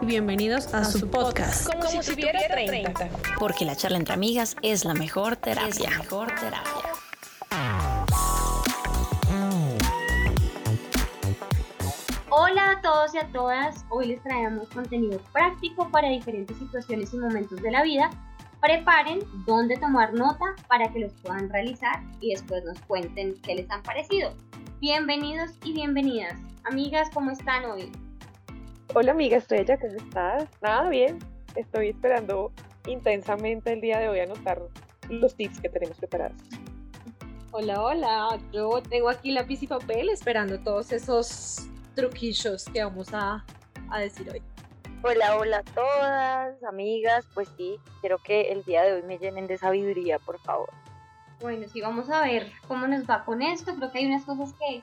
y bienvenidos a, su podcast. Como, si, tuviera 30. Porque la charla entre amigas es la mejor terapia. mejor terapia. Hola a todos y a todas, hoy les traemos contenido práctico para diferentes situaciones y momentos de la vida. Preparen dónde tomar nota para que los puedan realizar y después nos cuenten qué les han parecido. Bienvenidos y bienvenidas. Amigas, ¿cómo están hoy? Hola amiga, estoy allá, ¿cómo estás? Nada bien, estoy esperando intensamente el día de hoy a anotar los tips que tenemos preparados. Hola, hola, yo tengo aquí lápiz y papel esperando todos esos truquillos que vamos a, a decir hoy. Hola, hola a todas, amigas, pues sí, quiero que el día de hoy me llenen de sabiduría, por favor. Bueno, sí, vamos a ver cómo nos va con esto. Creo que hay unas cosas que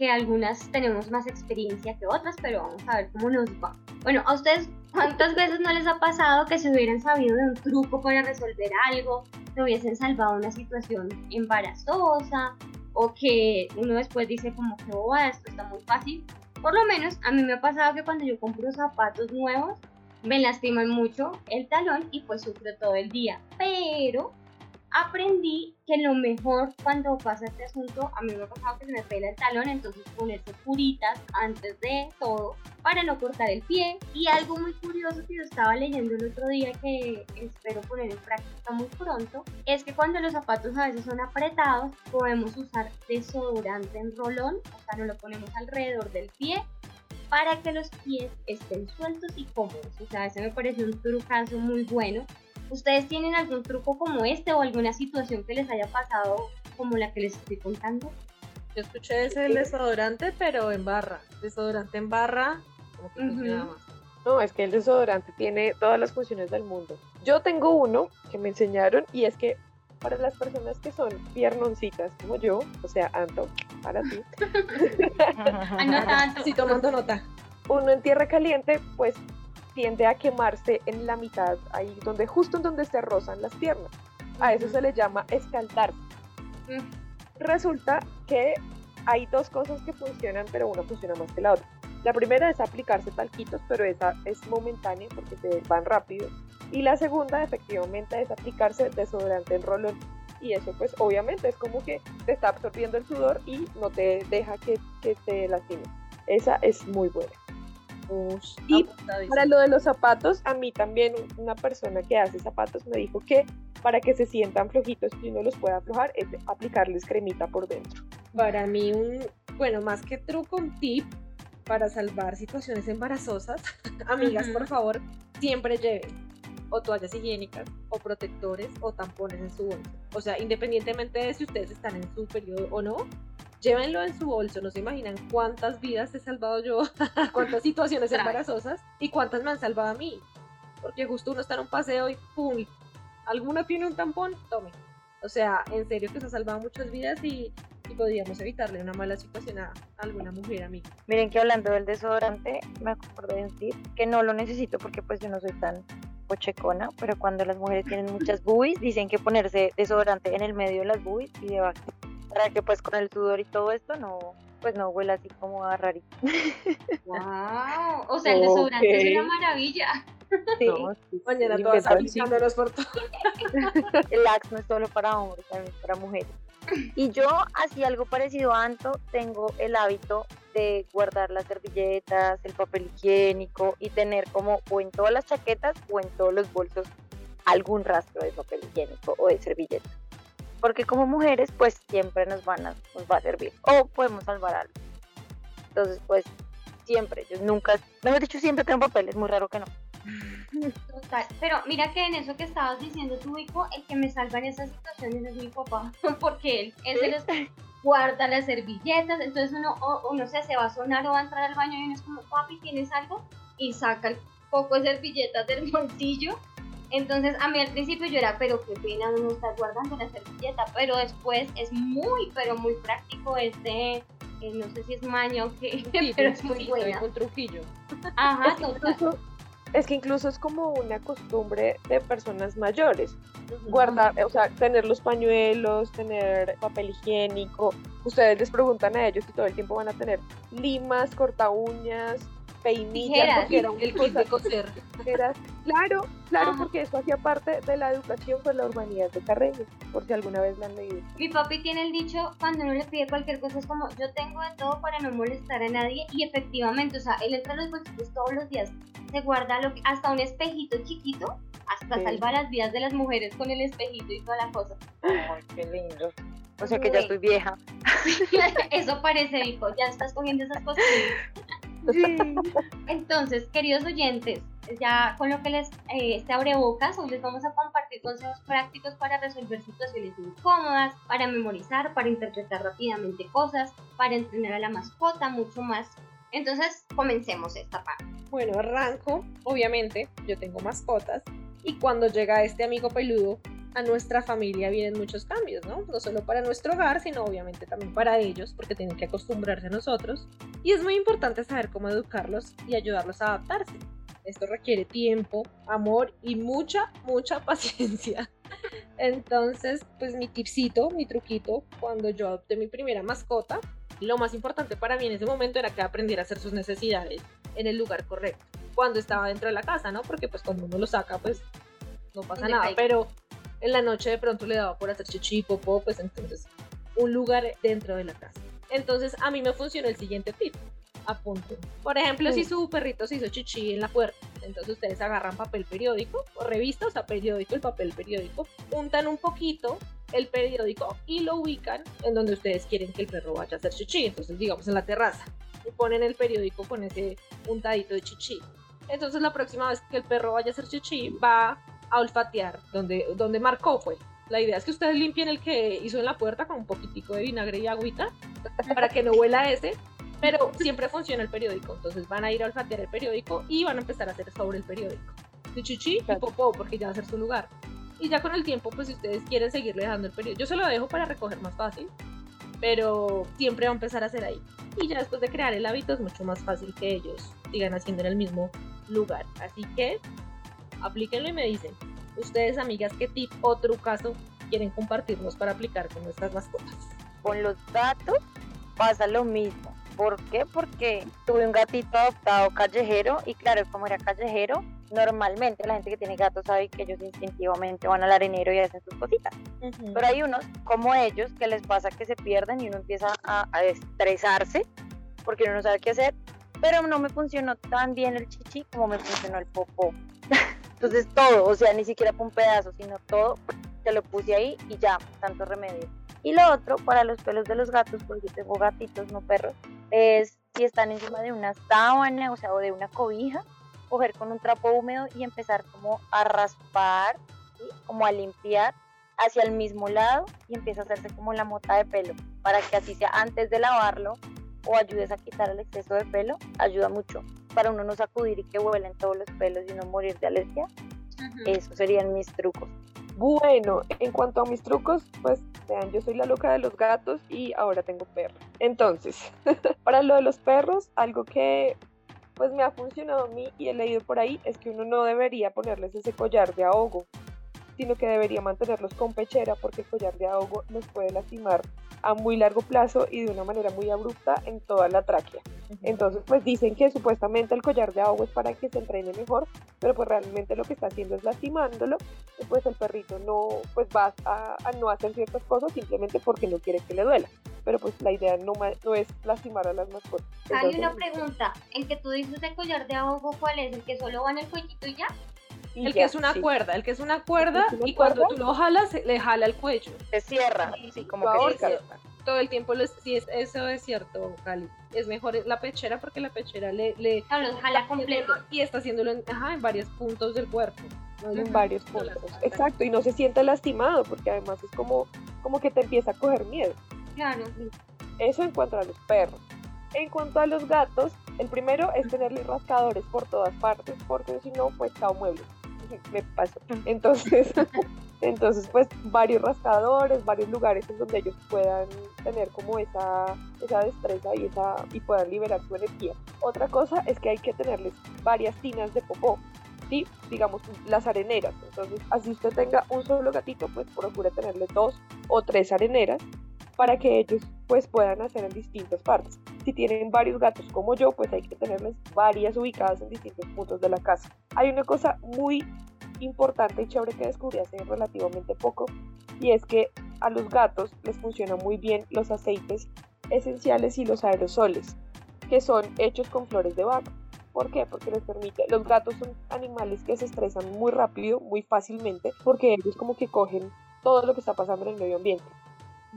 que algunas tenemos más experiencia que otras, pero vamos a ver cómo nos va. Bueno, ¿a ustedes cuántas veces no les ha pasado que se hubieran sabido de un truco para resolver algo, que hubiesen salvado una situación embarazosa o que uno después dice como que, oh, esto está muy fácil? Por lo menos a mí me ha pasado que cuando yo compro zapatos nuevos, me lastiman mucho el talón y pues sufro todo el día. Pero aprendí que lo mejor cuando pasa este asunto, a mí me ha pasado que se me pela el talón, entonces ponerse puritas antes de todo para no cortar el pie. Y algo muy curioso que yo estaba leyendo el otro día que espero poner en práctica muy pronto, es que cuando los zapatos a veces son apretados, podemos usar desodorante en rolón, o sea, no lo ponemos alrededor del pie para que los pies estén sueltos y cómodos. O sea, ese me parece un trucazo muy bueno ¿Ustedes tienen algún truco como este o alguna situación que les haya pasado como la que les estoy contando? Yo escuché ese del desodorante, pero en barra. Desodorante en barra, como que más. No, es que el desodorante tiene todas las funciones del mundo. Yo tengo uno que me enseñaron y es que para las personas que son piernoncitas como yo, o sea, Anto, para ti. Anota, Anto. Sí, tomando nota. Uno en tierra caliente, pues tiende a quemarse en la mitad, ahí donde justo en donde se rozan las piernas. A eso se le llama escaldar. Resulta que hay dos cosas que funcionan, pero una funciona más que la otra. La primera es aplicarse talquitos, pero esa es momentánea porque se van rápido. Y la segunda, efectivamente, es aplicarse desodorante en rolón. Y eso, pues, obviamente, es como que te está absorbiendo el sudor y no te deja que, que te lastime. Esa es muy buena. Y para lo de los zapatos, a mí también una persona que hace zapatos me dijo que para que se sientan flojitos y uno los pueda aflojar es aplicarles cremita por dentro. Para mí un, bueno, más que truco, un tip para salvar situaciones embarazosas, amigas, por favor, siempre lleven o toallas higiénicas o protectores o tampones en su bolso. O sea, independientemente de si ustedes están en su periodo o no, llévenlo en su bolso, no se imaginan cuántas vidas he salvado yo, cuántas situaciones embarazosas y cuántas me han salvado a mí. Porque justo uno está en un paseo y ¡pum! ¿Alguna tiene un tampón? Tome. O sea, en serio que se ha salvado muchas vidas y, podríamos evitarle una mala situación a alguna mujer a mí. Miren que hablando del desodorante, me acuerdo de decir que no lo necesito porque pues yo no soy tan pochecona, pero cuando las mujeres tienen muchas boobies, dicen que ponerse desodorante en el medio de las boobies y debajo para que pues con el sudor y todo esto no pues no huela así como a rarito. Wow, o sea, el desodorante es una maravilla. Sí, mañana todas aplicándolos por todo. El Axe no es solo para hombres, también es para mujeres. Y yo, así algo parecido a Anto, tengo el hábito de guardar las servilletas, el papel higiénico y tener como o en todas las chaquetas o en todos los bolsos algún rastro de papel higiénico o de servilleta porque como mujeres pues siempre nos van a, nos va a servir o podemos salvar algo. Entonces pues siempre, yo nunca, me he dicho siempre tengo papel, es muy raro que no. Total, pero mira que en eso que estabas diciendo tu hijo, el que me salva en esas situaciones es mi papá, porque él, él se los guarda las servilletas, entonces uno, o, no sé, se va a sonar o va a entrar al baño y uno es como, papi, ¿tienes algo? Y saca el poco de servilletas del bolsillo entonces a mí al principio yo era, pero qué pena no estar guardando la servilleta, pero después es muy, pero muy práctico este, eh, no sé si es maño que, pero es muy buena. Un truquillo. Ajá, es que incluso es como una costumbre de personas mayores. Guardar, o sea, tener los pañuelos, tener papel higiénico. Ustedes les preguntan a ellos si todo el tiempo van a tener limas, corta uñas, peinillas, Tijeras. porque era un El kit de coser. Era- claro, claro, Ah. porque eso hacía parte de la educación con la urbanidad de Carreño, por si alguna vez la han leído. Mi papi tiene el dicho cuando uno le pide cualquier cosa es como yo tengo de todo para no molestar a nadie y efectivamente, o sea, él entra a los bolsillos todos los días, se guarda lo que- hasta un espejito chiquito, hasta Sí. salva las vidas de las mujeres con el espejito y toda la cosa. Ay, qué lindo. O sea que ya estoy vieja. Eso parece, Vico, ya estás cogiendo esas cosas. Entonces, queridos oyentes, ya con lo que les eh, este abrebocas, hoy les vamos a compartir consejos prácticos para resolver situaciones incómodas, para memorizar, para interpretar rápidamente cosas, para entrenar a la mascota, mucho más. Entonces, comencemos esta parte. Bueno, arranco. Obviamente, yo tengo mascotas. Y cuando llega este amigo peludo, a nuestra familia vienen muchos cambios, ¿no? No solo para nuestro hogar, sino obviamente también para ellos, porque tienen que acostumbrarse a nosotros. Y es muy importante saber cómo educarlos y ayudarlos a adaptarse. Esto requiere tiempo, amor y mucha, mucha paciencia. Entonces, pues mi tipcito, mi truquito, cuando yo adopté mi primera mascota, lo más importante para mí en ese momento era que aprendiera a hacer sus necesidades en el lugar correcto. Cuando estaba dentro de la casa, ¿no? Porque pues cuando uno lo saca, pues no pasa nada. Pero en la noche de pronto le daba por hacer chichi, popó, pues entonces un lugar dentro de la casa. Entonces a mí me funcionó el siguiente tip. Apunten. Por ejemplo, si su perrito se hizo chichi en la puerta, entonces ustedes agarran papel periódico o revista, o sea, periódico, el papel periódico, untan un poquito el periódico y lo ubican en donde ustedes quieren que el perro vaya a hacer chichi, entonces digamos en la terraza, y ponen el periódico con ese untadito de chichi. Entonces la próxima vez que el perro vaya a hacer chichi va a olfatear donde, donde marcó pues. La idea es que ustedes limpien el que hizo en la puerta con un poquitico de vinagre y agüita para que no huela ese, pero siempre funciona el periódico. Entonces van a ir a olfatear el periódico y van a empezar a hacer sobre el periódico. De chichi y popó, porque ya va a ser su lugar. Y ya con el tiempo, pues si ustedes quieren seguirle dejando el periódico, yo se lo dejo para recoger más fácil, pero siempre va a empezar a hacer ahí. Y ya después de crear el hábito es mucho más fácil que ellos sigan haciendo en el mismo lugar. Así que aplíquenlo y me dicen, ustedes amigas, qué tip o trucazo quieren compartirnos para aplicar con nuestras mascotas. Con los gatos pasa lo mismo. ¿Por qué? Porque tuve un gatito adoptado callejero y claro, como era callejero, normalmente la gente que tiene gatos sabe que ellos instintivamente van al arenero y hacen sus cositas. Pero hay unos como ellos que les pasa que se pierden y uno empieza a, a estresarse porque uno no sabe qué hacer. Pero no me funcionó tan bien el chichi como me funcionó el popó. Entonces todo, o sea, ni siquiera fue un pedazo, sino todo, te lo puse ahí y ya, tanto remedio. Y lo otro, para los pelos de los gatos, porque yo tengo gatitos, no perros, es si están encima de una sábana, o sea, o de una cobija, coger con un trapo húmedo y empezar como a raspar, como a limpiar hacia el mismo lado y empieza a hacerse como la mota de pelo, para que así sea antes de lavarlo o ayudes a quitar el exceso de pelo, ayuda mucho para uno no sacudir y que vuelen todos los pelos y no morir de alergia. Esos serían mis trucos. Bueno, en cuanto a mis trucos, pues vean, yo soy la loca de los gatos y ahora tengo perro. Entonces, para lo de los perros, algo que pues me ha funcionado a mí y he leído por ahí es que uno no debería ponerles ese collar de ahogo, sino que debería mantenerlos con pechera porque el collar de ahogo los puede lastimar a muy largo plazo y de una manera muy abrupta en toda la tráquea. Entonces, pues dicen que supuestamente el collar de agua es para que se entrene mejor, pero pues realmente lo que está haciendo es lastimándolo y pues el perrito no, pues va a, a no hacer ciertas cosas simplemente porque no quiere que le duela. Pero pues la idea no, es lastimar a las mascotas. Hay una pregunta, el que tú dices de collar de ahogo, ¿cuál es? ¿El que solo va en el cuellito y ya? Y El ya, que es una sí. cuerda, el que es una cuerda y cuando cuerda. tú lo jalas, se- le jala el cuello. Se cierra, sí, como que se cierra. Todo el tiempo, lo es- sí, es, eso es cierto, Cali. Es mejor la pechera porque la pechera le... le No, los jala completo. Y está haciéndolo en, ajá, en varios puntos del cuerpo. ¿no? en varios puntos. Exacto, y no se siente lastimado porque además es como, como que te empieza a coger miedo. Claro. Eso en cuanto a los perros. En cuanto a los gatos, el primero es tenerles rascadores por todas partes, porque si no, pues chao muebles. Me pasó. Entonces, entonces, pues varios rascadores, varios lugares en donde ellos puedan tener como esa, esa destreza y, esa, y puedan liberar su energía. Otra cosa es que hay que tenerles varias tinas de popó. ¿sí? digamos las areneras entonces así usted tenga un solo gatito pues procure tenerle dos o tres areneras para que ellos pues puedan hacer en distintas partes. Si tienen varios gatos como yo, pues hay que tenerles varias ubicadas en distintos puntos de la casa. Hay una cosa muy importante y chévere que descubrí hace relativamente poco y es que a los gatos les funcionan muy bien los aceites esenciales y los aerosoles que son hechos con flores de vaca. ¿Por qué? Porque les permite, los gatos son animales que se estresan muy rápido, muy fácilmente, porque ellos como que cogen todo lo que está pasando en el medio ambiente.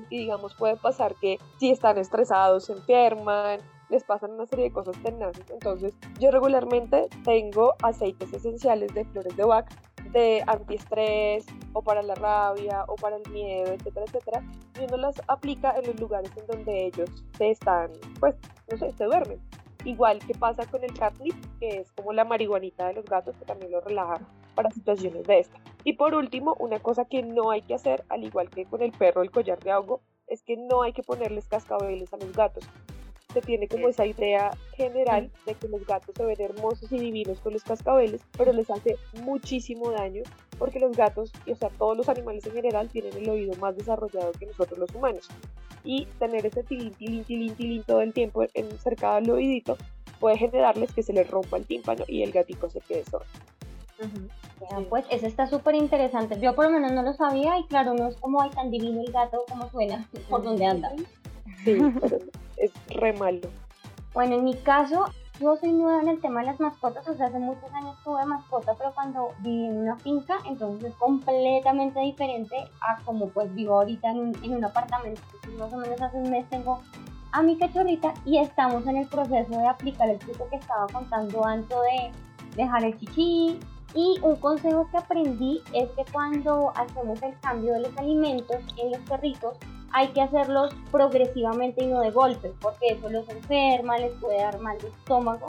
Y digamos, puede pasar que si están estresados, se enferman, les pasan una serie de cosas tenaces. Entonces, yo regularmente tengo aceites esenciales de flores de vaca de antiestrés o para la rabia o para el miedo, etcétera, etcétera, y uno las aplica en los lugares en donde ellos se están, pues, no sé, se duermen. Igual que pasa con el catnip, que es como la marihuanita de los gatos, que también lo relaja para situaciones de esta. Y por último, una cosa que no hay que hacer, al igual que con el perro el collar de ahogo, es que no hay que ponerles cascabeles a los gatos se tiene como esa idea general de que los gatos se ven hermosos y divinos con los cascabeles, pero les hace muchísimo daño porque los gatos, o sea, todos los animales en general tienen el oído más desarrollado que nosotros los humanos. Y tener ese tilín, tilín, tilín, tilín todo el tiempo en, cerca del oídito puede generarles que se les rompa el tímpano y el gatico se quede sordo. Pues eso está súper interesante. Yo por lo menos no lo sabía y claro, no es como hay tan divino el gato como suena por donde anda. Sí, pero es re malo. Bueno, en mi caso, yo soy nueva en el tema de las mascotas, o sea, hace muchos años tuve mascota, pero cuando viví en una finca, entonces es completamente diferente a como pues vivo ahorita en un, en un apartamento. más o menos hace un mes tengo a mi cachorrita y estamos en el proceso de aplicar el truco que estaba contando antes de dejar el chichi. Y un consejo que aprendí es que cuando hacemos el cambio de los alimentos en los perritos, hay que hacerlos progresivamente y no de golpe, porque eso los enferma, les puede dar mal de estómago.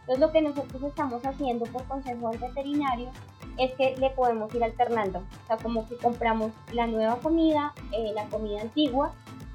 Entonces lo que nosotros estamos haciendo por consejo del veterinario es que le podemos ir alternando, o sea, como que compramos la nueva comida, eh, la comida antigua,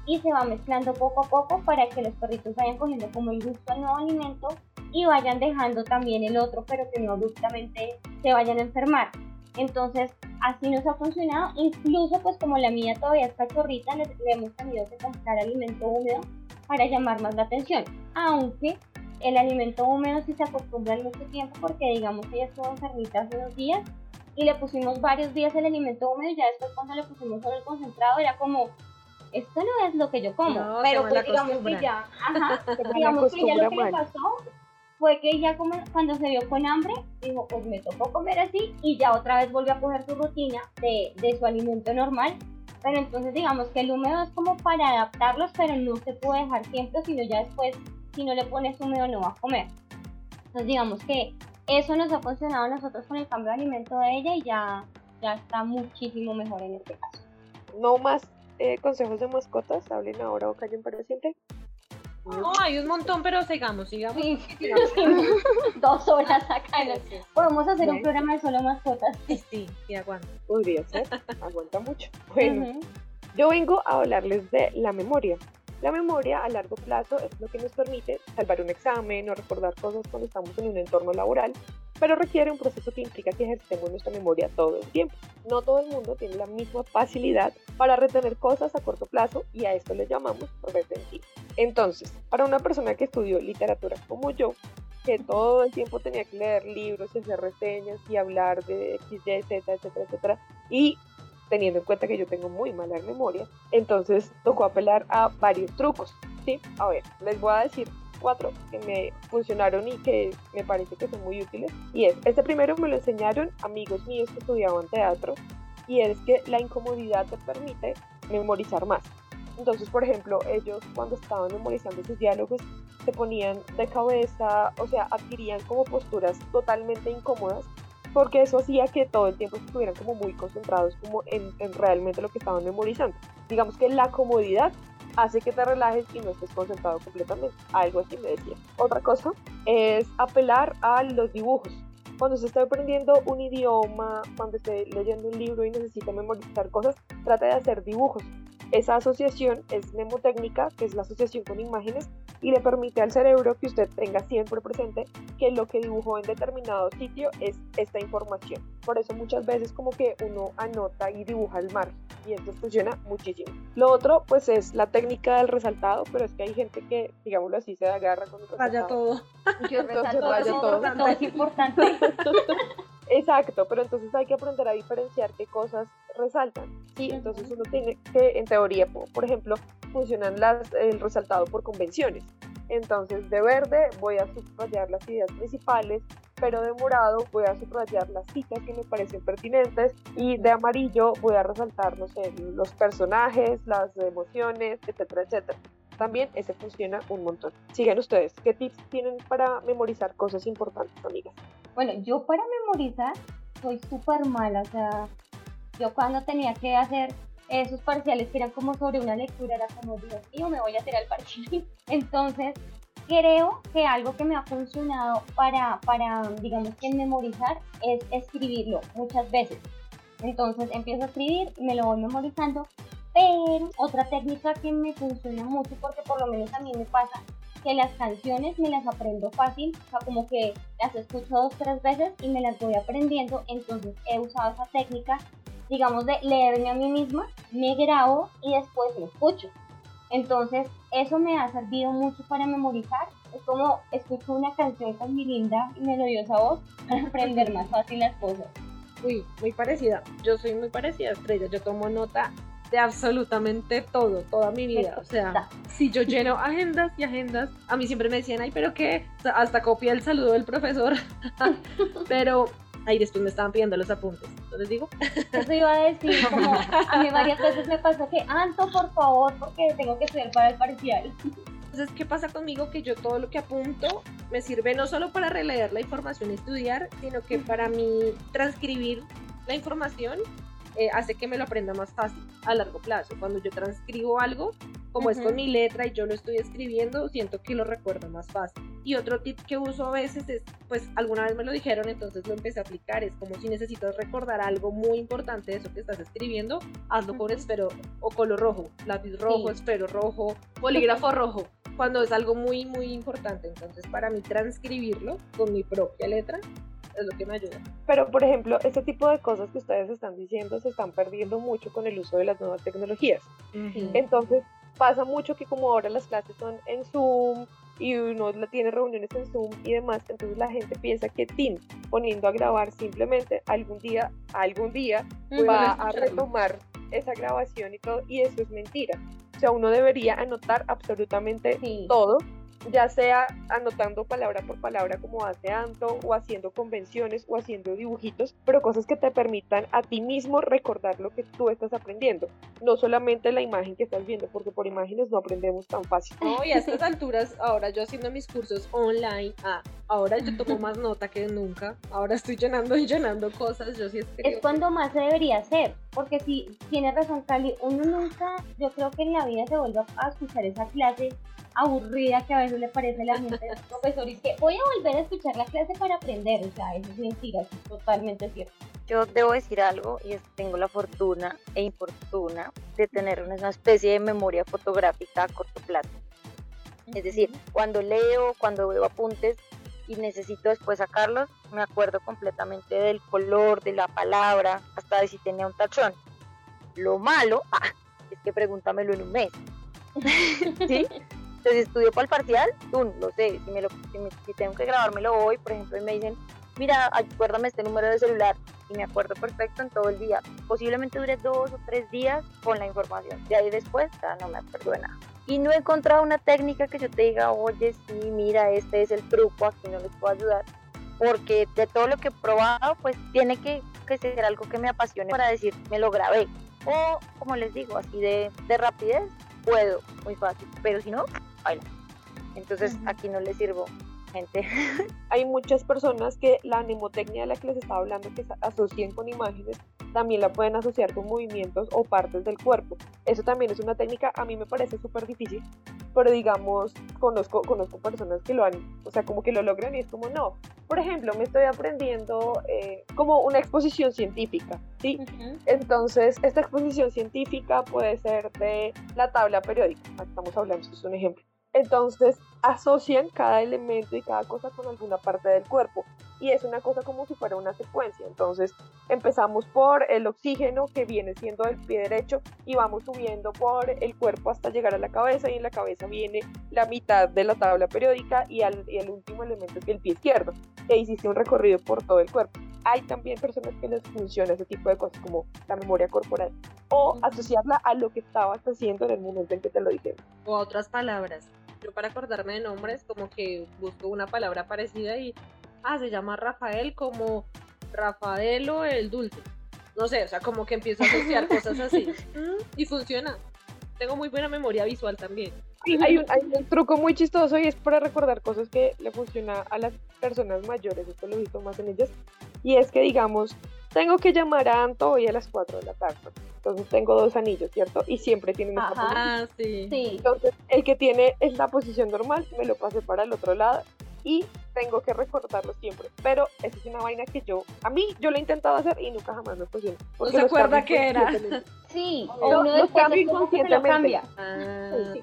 y se va mezclando poco a poco para que los perritos vayan cogiendo como el gusto al nuevo alimento y vayan dejando también el otro, pero que no abruptamente se vayan a enfermar. Entonces, así nos ha funcionado. Incluso, pues como la mía todavía es cachorrita, le, hemos tenido que comprar alimento húmedo para llamar más la atención. Aunque el alimento húmedo sí se acostumbra al mucho tiempo porque, digamos, ella estuvo enfermita hace dos días y le pusimos varios días el alimento húmedo y ya después cuando le pusimos solo el concentrado era como esto no es lo que yo como, pero pues digamos que ya, ajá, digamos que ya lo que le pasó fue que ella cuando se vio con hambre, dijo, pues me tocó comer así y ya otra vez volvió a coger su rutina de, de su alimento normal. Pero entonces digamos que el húmedo es como para adaptarlos, pero no se puede dejar siempre, sino ya después, si no le pones húmedo no va a comer. Entonces digamos que eso nos ha funcionado a nosotros con el cambio de alimento de ella y ya, ya está muchísimo mejor en este caso. No más eh, consejos de mascotas, hablen ahora o callen para siempre. No, hay un montón, pero sigamos, sigamos. Sí, Dos horas acá. Podemos hacer un programa de solo mascotas. Sí, sí, sí, aguanta. Podría ser, aguanta mucho. Bueno, yo vengo a hablarles de la memoria. La memoria a largo plazo es lo que nos permite salvar un examen o recordar cosas cuando estamos en un entorno laboral, pero requiere un proceso que implica que ejercemos nuestra memoria todo el tiempo. No todo el mundo tiene la misma facilidad para retener cosas a corto plazo y a esto le llamamos retención. Entonces, para una persona que estudió literatura como yo, que todo el tiempo tenía que leer libros, hacer reseñas y hablar de X, Y, Z, etcétera, etcétera, y teniendo en cuenta que yo tengo muy mala memoria, entonces tocó apelar a varios trucos, ¿sí? A ver, les voy a decir cuatro que me funcionaron y que me parece que son muy útiles. Y es, este primero me lo enseñaron amigos míos que estudiaban teatro y es que la incomodidad te permite memorizar más. Entonces, por ejemplo, ellos cuando estaban memorizando sus diálogos se ponían de cabeza, o sea, adquirían como posturas totalmente incómodas porque eso hacía que todo el tiempo estuvieran como muy concentrados como en, realmente lo que estaban memorizando. Digamos que la comodidad hace que te relajes y no estés concentrado completamente. Algo así me decía. Otra cosa es apelar a los dibujos. Cuando se está aprendiendo un idioma, cuando esté leyendo un libro y necesita memorizar cosas, trata de hacer dibujos. Esa asociación es mnemotécnica, que es la asociación con imágenes, y le permite al cerebro que usted tenga siempre presente que lo que dibujó en determinado sitio es esta información. Por eso muchas veces como que uno anota y dibuja el margen y esto funciona muchísimo. Lo otro pues es la técnica del resaltado, pero es que hay gente que, digámoslo así, se agarra con el Raya todo. Yo Entonces, raya todo, todo. todo es importante. Exacto, pero entonces hay que aprender a diferenciar qué cosas resaltan. Sí, entonces uno tiene que, en teoría, po- por ejemplo, funcionan las, el resaltado por convenciones. Entonces, de verde voy a subrayar las ideas principales, pero de morado voy a subrayar las citas que me parecen pertinentes y de amarillo voy a resaltar, no sé, los personajes, las emociones, etcétera, etcétera. También ese funciona un montón. Sigan ustedes, ¿qué tips tienen para memorizar cosas importantes, amigas? Bueno, yo para memorizar soy súper mala, o sea, yo cuando tenía que hacer esos parciales que eran como sobre una lectura, era como, Dios mío, me voy a tirar el parcial. Entonces, creo que algo que me ha funcionado para, para, digamos que memorizar es escribirlo muchas veces. Entonces, empiezo a escribir, me lo voy memorizando, pero otra técnica que me funciona mucho, porque por lo menos a mí me pasa, que las canciones me las aprendo fácil, o sea, como que las escucho dos, tres veces y me las voy aprendiendo, entonces he usado esa técnica, digamos, de leerme a mí misma, me grabo y después me escucho. Entonces, eso me ha servido mucho para memorizar. Es como escucho una canción con mi linda y melodiosa voz para aprender más fácil las cosas. Uy, muy parecida. Yo soy muy parecida Estrella. Yo tomo nota de absolutamente todo, toda mi vida. O sea, si yo lleno agendas y agendas, a mí siempre me decían, ay, pero qué, hasta copia el saludo del profesor. pero ahí después me estaban pidiendo los apuntes. Entonces digo, Eso iba a decir, como a mí varias veces me pasó que, Anto, por favor, porque tengo que estudiar para el parcial. Entonces, ¿qué pasa conmigo? Que yo todo lo que apunto me sirve no solo para releer la información y estudiar, sino que para mí transcribir la información eh, hace que me lo aprenda más fácil a largo plazo. Cuando yo transcribo algo, como es con mi letra y yo lo estoy escribiendo, siento que lo recuerdo más fácil. Y otro tip que uso a veces es, pues alguna vez me lo dijeron, entonces lo empecé a aplicar, es como si necesitas recordar algo muy importante de eso que estás escribiendo, hazlo con Ujú. esfero o color rojo, lápiz rojo, Sí. esfero rojo, bolígrafo rojo cuando es algo muy, muy importante. Entonces, para mí, transcribirlo con mi propia letra es lo que me ayuda. Pero, por ejemplo, este tipo de cosas que ustedes están diciendo se están perdiendo mucho con el uso de las nuevas tecnologías. Entonces, pasa mucho que como ahora las clases son en Zoom y uno tiene reuniones en Zoom y demás, entonces la gente piensa que TIN, poniendo a grabar simplemente algún día, algún día, va a retomar esa grabación y todo, y eso es mentira. O sea, uno debería anotar absolutamente Sí. todo, ya sea anotando palabra por palabra como hace Anto, o haciendo convenciones, o haciendo dibujitos, pero cosas que te permitan a ti mismo recordar lo que tú estás aprendiendo, no solamente la imagen que estás viendo, porque por imágenes no aprendemos tan fácil. No, y a estas alturas, ahora yo haciendo mis cursos online, ah, ahora yo tomo más nota que nunca. Ahora estoy llenando y llenando cosas. Yo sí escribo. Es cuando más se debería hacer, porque si tiene razón Cali, uno nunca, yo creo que en la vida se vuelve a escuchar esa clase aburrida que a veces le parece a la gente al profesor y es que voy a volver a escuchar la clase para aprender, o sea, eso es mentira, eso es totalmente cierto. Yo debo decir algo y es que tengo la fortuna e infortuna de tener una especie de memoria fotográfica a corto plazo. Es decir, cuando leo, cuando veo apuntes y necesito después sacarlos, me acuerdo completamente del color, de la palabra, hasta de si tenía un tachón. Lo malo ah, es que pregúntamelo en un mes. ¿Sí? Entonces estudio para el parcial, tú, lo sé, si, me lo, si, me- si tengo que grabármelo hoy, por ejemplo, y me dicen, mira, acuérdame este número de celular, y me acuerdo perfecto en todo el día. Posiblemente dure dos o tres días con la información. De ahí después ya no me acuerdo de nada. Y no he encontrado una técnica que yo te diga, oye, sí, mira, este es el truco, aquí no les puedo ayudar. Porque de todo lo que he probado, pues tiene que, que ser algo que me apasione para decir, me lo grabé. O, como les digo, así de, de rapidez, puedo, muy fácil. Pero si no, baila. Entonces aquí no les sirvo, gente. Hay muchas personas que la mnemotecnia de la que les estaba hablando, que se asocian con imágenes, también la pueden asociar con movimientos o partes del cuerpo. Eso también es una técnica, a mí me parece súper difícil, pero digamos, conozco, conozco personas que lo han, o sea, como que lo logran y es como no. Por ejemplo, me estoy aprendiendo eh, como una exposición científica, ¿sí? Entonces, esta exposición científica puede ser de la tabla periódica, estamos hablando, esto es un ejemplo. Entonces asocian cada elemento y cada cosa con alguna parte del cuerpo y es una cosa como si fuera una secuencia. Entonces empezamos por el oxígeno que viene siendo el pie derecho y vamos subiendo por el cuerpo hasta llegar a la cabeza y en la cabeza viene la mitad de la tabla periódica y, el último elemento que es el pie izquierdo. E hiciste un recorrido por todo el cuerpo. Hay también personas que les funciona ese tipo de cosas como la memoria corporal o asociarla a lo que estabas haciendo en el momento en que te lo dijeron. O a otras palabras. Yo para acordarme de nombres como que busco una palabra parecida y ah, se llama Rafael como Rafaelo el dulce. No sé, o sea, como que empiezo a asociar cosas así. Y funciona. Tengo muy buena memoria visual también. hay, un, hay un truco muy chistoso y es para recordar cosas que le funciona a las personas mayores, esto lo he visto más en ellas, y es que digamos, tengo que llamar a Anto hoy a las 4 de la tarde. Entonces tengo dos anillos, ¿cierto? Y siempre tienen esa Ah, sí. Sí. Entonces, el que tiene esta posición normal, me lo pase para el otro lado y tengo que recordarlo siempre. Pero esa es una vaina que yo, a mí, yo lo he intentado hacer y nunca jamás me funciona. ¿No se acuerda qué era? Sí, No, o uno los cambio es inconscientemente. cambia. Ah, Sí.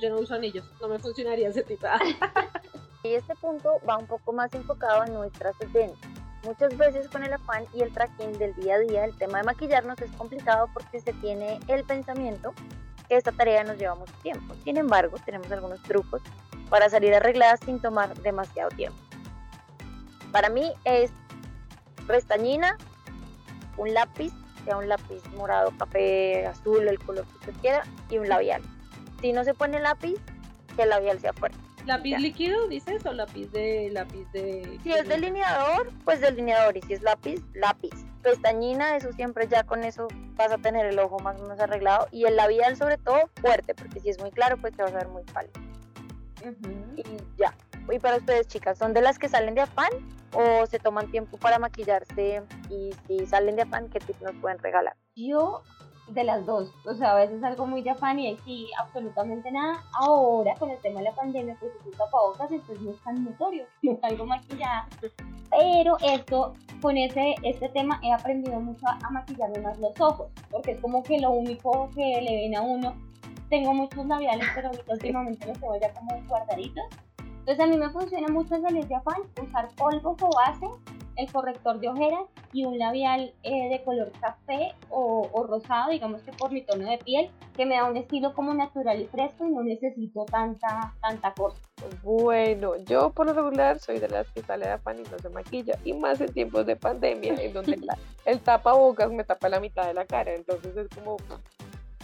Yo no uso anillos, no me funcionaría ese tipo. Y este punto va un poco más enfocado en nuestras oyentes. Muchas veces con el afán y el tracking del día a día, el tema de maquillarnos es complicado porque se tiene el pensamiento que esta tarea nos lleva mucho tiempo. Sin embargo, tenemos algunos trucos para salir arregladas sin tomar demasiado tiempo. Para mí es pestañina, un lápiz, sea un lápiz morado, café, azul, el color que usted quiera, y un labial. Si no se pone lápiz, que el labial sea fuerte. ¿Lápiz Ya. líquido, dices? ¿O lápiz de. lápiz de. Si es delineador, pues delineador. Y si es lápiz, lápiz. Pestañina, eso siempre ya con eso vas a tener el ojo más o menos arreglado. Y el labial, sobre todo, fuerte, porque si es muy claro, pues te vas a ver muy pálido. Y ya. Y para ustedes, chicas, ¿son de las que salen de afán o se toman tiempo para maquillarse? Y si salen de afán, ¿qué tips nos pueden regalar? Yo de las dos, o sea, a veces algo muy de afán y aquí absolutamente nada. Ahora con el tema de la pandemia, pues es un tapabocas, entonces no es tan notorio, no salgo maquillada. Pero esto, con ese, este tema he aprendido mucho a, a maquillarme más los ojos, porque es como que lo único que le ven a uno. Tengo muchos labiales, pero últimamente los tengo ya como guardaditos. Entonces a mí me funciona mucho en salir de afán, usar polvos o base, el corrector de ojeras y un labial eh, de color café o, o rosado, digamos que por mi tono de piel, que me da un estilo como natural y fresco y no necesito tanta, tanta cosa. Bueno, yo por lo regular soy de las que sale de afán y no se maquilla, y más en tiempos de pandemia, en donde la- el tapabocas me tapa la mitad de la cara, entonces es como,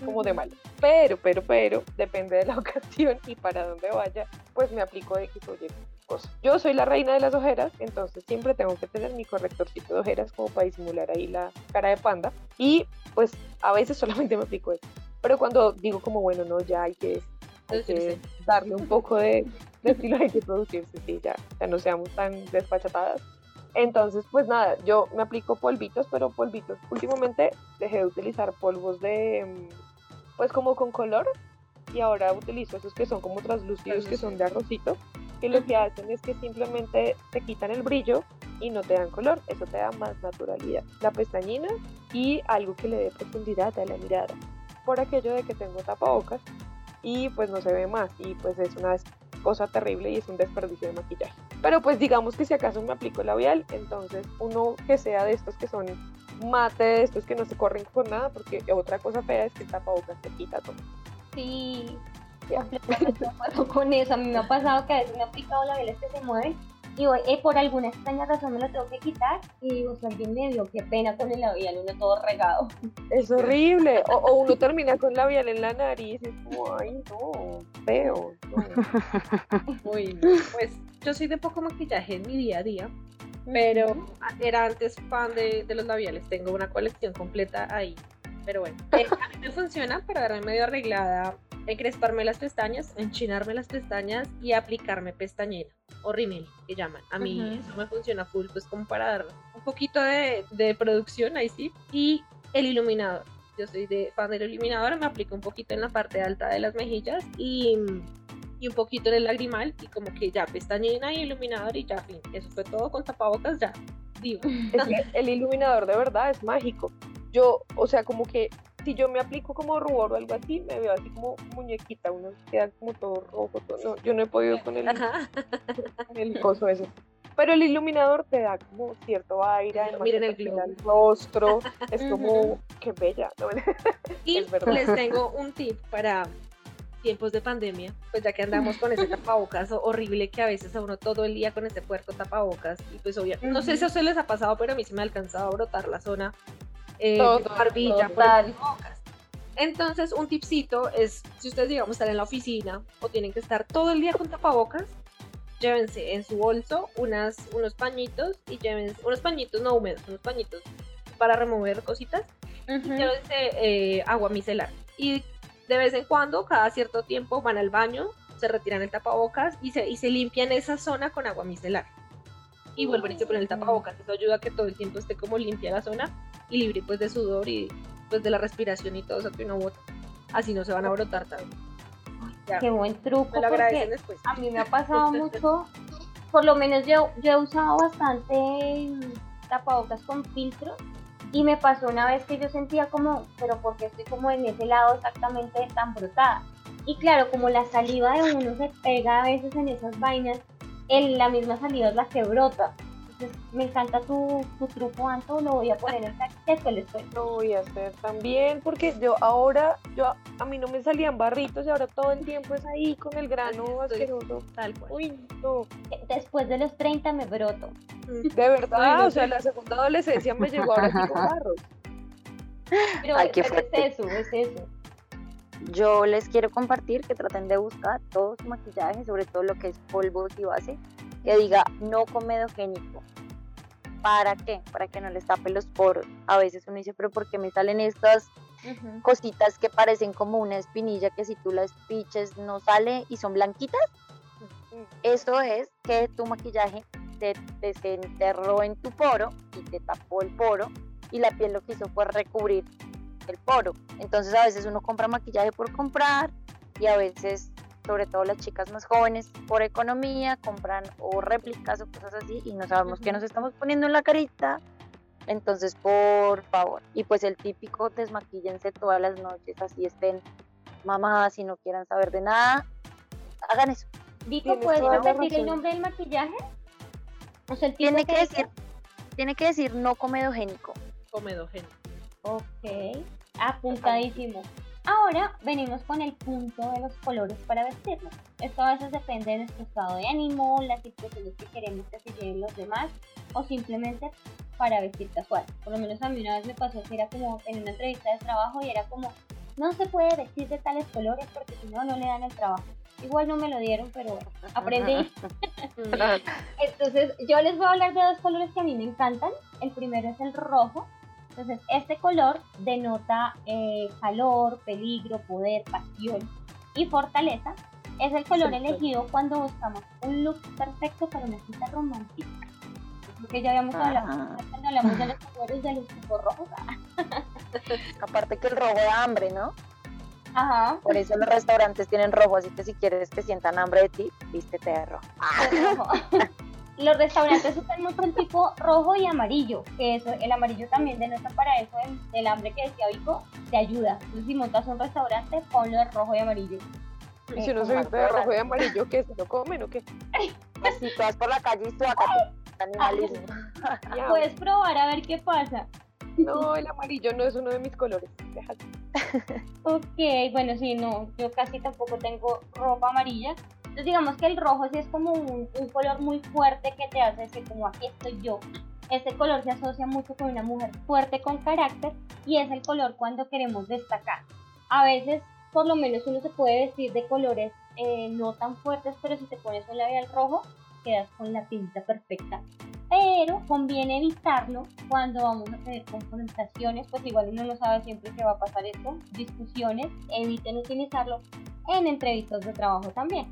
como de mal. Pero, pero, pero, depende de la ocasión y para dónde vaya, pues me aplico X o Y Yo soy la reina de las ojeras, entonces siempre tengo que tener mi correctorcito de ojeras como para disimular ahí la cara de panda, y pues a veces solamente me aplico eso. Pero cuando digo como, bueno, no, ya hay que, hay que Producirse. darle un poco de, de estilo, hay que producirse, sí, ya, ya no seamos tan despachatadas. Entonces, pues nada, yo me aplico polvitos, pero polvitos. Últimamente dejé de utilizar polvos de, mm, pues como con color, y ahora utilizo esos que son como translúcidos, que son de arrocito, que lo que hacen es que simplemente te quitan el brillo y no te dan color, eso te da más naturalidad. La pestañina y algo que le dé profundidad a la mirada, por aquello de que tengo tapabocas y pues no se ve más y pues es una cosa terrible y es un desperdicio de maquillaje. Pero pues digamos que si acaso me aplico labial, entonces uno que sea de estos que son mate, de estos que no se corren por nada, porque otra cosa fea es que el tapabocas te quita todo. Sí, completamente de acuerdo con eso. A mí me ha pasado que a veces me ha aplicado labiales que se mueven y hoy, eh, por alguna extraña razón me lo tengo que quitar y digo, si alguien me vio, qué pena con el labial, uno todo regado. Es horrible. O, o uno termina con labial en la nariz y es como, ay no, feo. no". Uy. Pues yo soy de poco maquillaje en mi día a día, pero era antes fan de, de los labiales. Tengo una colección completa ahí. Pero bueno, eh, a mí me funciona para verme medio arreglada, encresparme las pestañas, enchinarme las pestañas y aplicarme pestañera o rímel, que llaman. A mí eso me funciona full, pues como para dar un poquito de, de producción ahí sí. Y el iluminador. Yo soy de fan del iluminador, me aplico un poquito en la parte alta de las mejillas y, y un poquito en el lagrimal y como que ya pestañina y iluminador y ya fin. Eso fue todo con tapabocas ya. Diva. Es que el iluminador de verdad es mágico. Yo, o sea, como que si yo me aplico como rubor o algo así, me veo así como muñequita, uno queda como todo rojo, todo, no, yo no he podido con el, con el coso ese. Pero el iluminador te da como cierto aire, además Miren el el rostro, es como, qué bella. ¿no? Y les tengo un tip para tiempos de pandemia, pues ya que andamos con ese tapabocas horrible que a veces a uno todo el día con ese puerco tapabocas y pues obviamente, no sé si a ustedes les ha pasado, pero a mí se me ha alcanzado a brotar la zona eh, Todo, el total. tapabocas. Entonces, un tipcito es, si ustedes digamos están en la oficina o tienen que estar todo el día con tapabocas, llévense en su bolso unas, unos pañitos y llévense, unos pañitos no húmedos, unos pañitos para remover cositas llévense eh, agua micelar. Y de vez en cuando, cada cierto tiempo, van al baño, se retiran el tapabocas y se, y se limpian esa zona con agua micelar. Y vuelven y se ponen el tapabocas. Eso ayuda a que todo el tiempo esté como limpia la zona y libre pues de sudor y pues de la respiración y todo eso que uno bota. Así no se van a brotar tanto. Ya, Qué buen truco. me lo porque agradecen después. a mí me ha pasado mucho, por lo menos yo, yo he usado bastante tapabocas con filtro y me pasó una vez que yo sentía como, pero porque estoy como en ese lado exactamente tan brotada. Y claro, como la saliva de uno se pega a veces en esas vainas, el, la misma saliva es la que brota. Entonces, me encanta tu, tu truco, Anto, lo voy a poner en práctica, después les cuento. Lo voy a hacer también porque yo ahora, yo a mí no me salían barritos y ahora todo el tiempo es ahí con el grano Estoy- asqueroso. Tal cual. Uy, no, Después de los 30 me broto. de verdad, Ay, no o sea, la segunda adolescencia me llegó ahora aquí con barros. Pero Ay, qué es eso, es eso. Yo les quiero compartir que traten de buscar todo su maquillaje, sobre todo lo que es polvos y base, que diga no comedogénico. ¿Para qué? Para que no les tape los poros. A veces uno dice, pero ¿por qué me salen estas cositas que parecen como una espinilla que si tú las piches no sale y son blanquitas? Eso es que tu maquillaje te desenterró en tu poro y te tapó el poro y la piel lo que hizo fue recubrir el poro. Entonces a veces uno compra maquillaje por comprar y a veces, sobre todo las chicas más jóvenes, por economía, compran o réplicas o cosas así y no sabemos qué Ujú. nos estamos poniendo en la carita. Entonces, por favor. Y pues el típico desmaquíllense todas las noches, así estén mamadas y no quieran saber de nada. Hagan eso. Vico, ¿puedes repetir el nombre del maquillaje? O sea, el tipo Tiene que decir, tiene que decir no comedogénico. Comedogénico. Ok, apuntadísimo. Ahora venimos con el punto de los colores para vestirnos. Esto a veces depende de nuestro estado de ánimo, las situaciones que queremos que se lleven los demás o simplemente para vestir casual. Por lo menos a mí una vez me pasó que era como en una entrevista de trabajo y era como no se puede vestir de tales colores porque si no no le dan el trabajo. Igual no me lo dieron, pero aprendí. Entonces, yo les voy a hablar de dos colores que a mí me encantan. El primero es el rojo. Entonces, este color denota eh, calor, peligro, poder, pasión y fortaleza. Es el color Sí, elegido cuando buscamos un look perfecto para una cita romántica. Porque ya habíamos hablado Ah. cuando hablamos de los colores de los tipos rojos. Aparte que el rojo da hambre, ¿no? Ajá. Por eso los restaurantes tienen rojo, así que si quieres que sientan hambre de ti, vístete de rojo. de rojo. Los restaurantes usan mucho el tipo rojo y amarillo, que eso, el amarillo también denota para eso el, el hambre que decía Vico, te ayuda. Entonces si montas un restaurante, ponlo de rojo y amarillo. Y si uno se viste de rojo y amarillo, ¿qué? ¿Se lo comen o qué? Así tú vas por la calle y suácate. Animalismo. Puedes probar a ver qué pasa. No, el amarillo no es uno de mis colores. Déjate. Ok, bueno, sí, no, yo casi tampoco tengo ropa amarilla. Entonces digamos que el rojo sí es como un, color muy fuerte que te hace decir como aquí estoy yo. Este color se asocia mucho con una mujer fuerte con carácter y es el color cuando queremos destacar. A veces, por lo menos uno se puede vestir de colores eh, no tan fuertes, pero si te pones un labial rojo, quedas con la pinta perfecta. Pero conviene evitarlo cuando vamos a tener confrontaciones, pues igual uno no sabe siempre qué va a pasar esto, discusiones, eviten utilizarlo en entrevistas de trabajo también.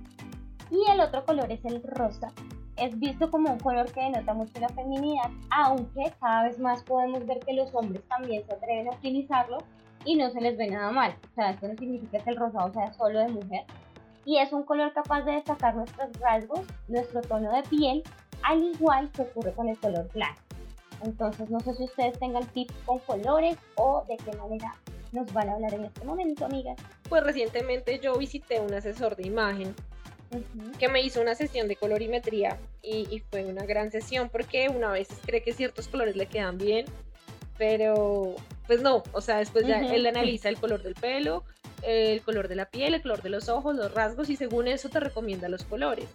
Y el otro color es el rosa. Es visto como un color que denota mucho la feminidad, aunque cada vez más podemos ver que los hombres también se atreven a utilizarlo y no se les ve nada mal. O sea, esto no significa que el rosado sea solo de mujer. Y es un color capaz de destacar nuestros rasgos, nuestro tono de piel, al igual que ocurre con el color blanco. Entonces, no sé si ustedes tengan tips con colores o de qué manera nos van a hablar en este momento, amigas? Pues recientemente yo visité un asesor de imagen que me hizo una sesión de colorimetría y, y, fue una gran sesión porque una vez cree que ciertos colores le quedan bien, pero pues no, o sea, después ya él analiza el color del pelo, el color de la piel, el color de los ojos, los rasgos y según eso te recomienda los colores.